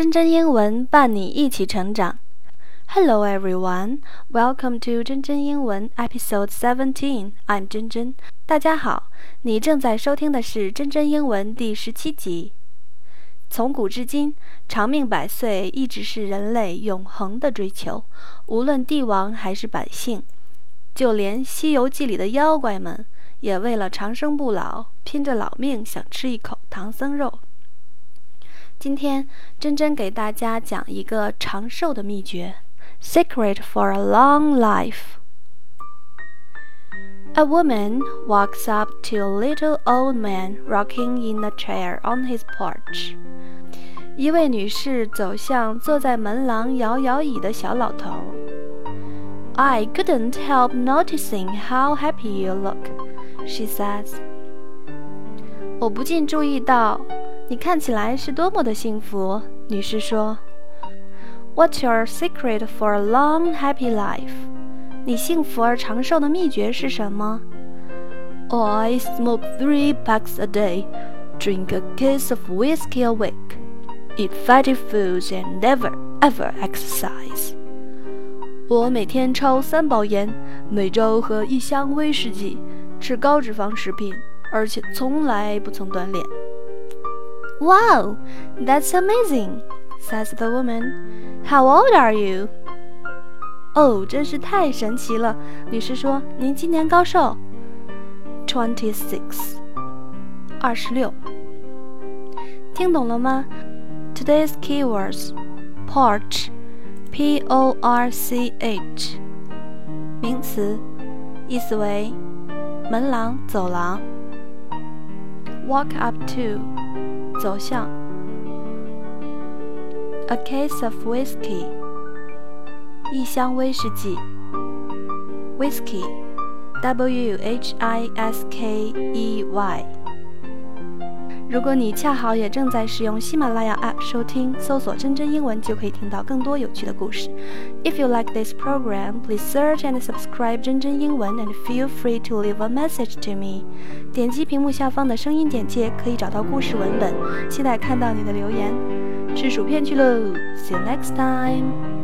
真真英文伴你一起成长。Hello everyone, welcome to 真真英文 Episode Seventeen. I'm 真真。大家好，你正在收听的是真真英文第十七集。从古至今，长命百岁一直是人类永恒的追求，无论帝王还是百姓，就连《西游记》里的妖怪们。也为了长生不老，拼着老命想吃一口唐僧肉。今天真真给大家讲一个长寿的秘诀：Secret for a long life。A woman walks up to a little old man rocking in a chair on his porch。一位女士走向坐在门廊摇摇椅的小老头。I couldn't help noticing how happy you look。She says，我不禁注意到， 你看起来是多么的幸福。女士说，What's your secret for a long, happy life？你幸福而长寿的秘诀是什么 I smoke three packs a day, drink a case of whiskey a week, eat fatty foods, and never ever exercise。我每天抽三包烟，每周喝一箱威士忌。吃高脂肪食品，而且从来不曾锻炼。Wow, that's amazing, says the woman. How old are you? 哦，真是太神奇了。女士说：“您今年高寿？”Twenty-six，二十六。听懂了吗？Today's keywords: porch, P-O-R-C-H，名词，意思为。门廊、走廊；walk up to， 走向；a case of whiskey，一箱威士忌；whisky，w h i s k e y。 如果你恰好也正在使用喜马拉雅 App 收听，搜索“真真英文”就可以听到更多有趣的故事。If you like this program, please search and subscribe 真真英文 and feel free to leave a message to me。点击屏幕下方的声音简介，可以找到故事文本。期待看到你的留言。吃薯片去喽！See you next time.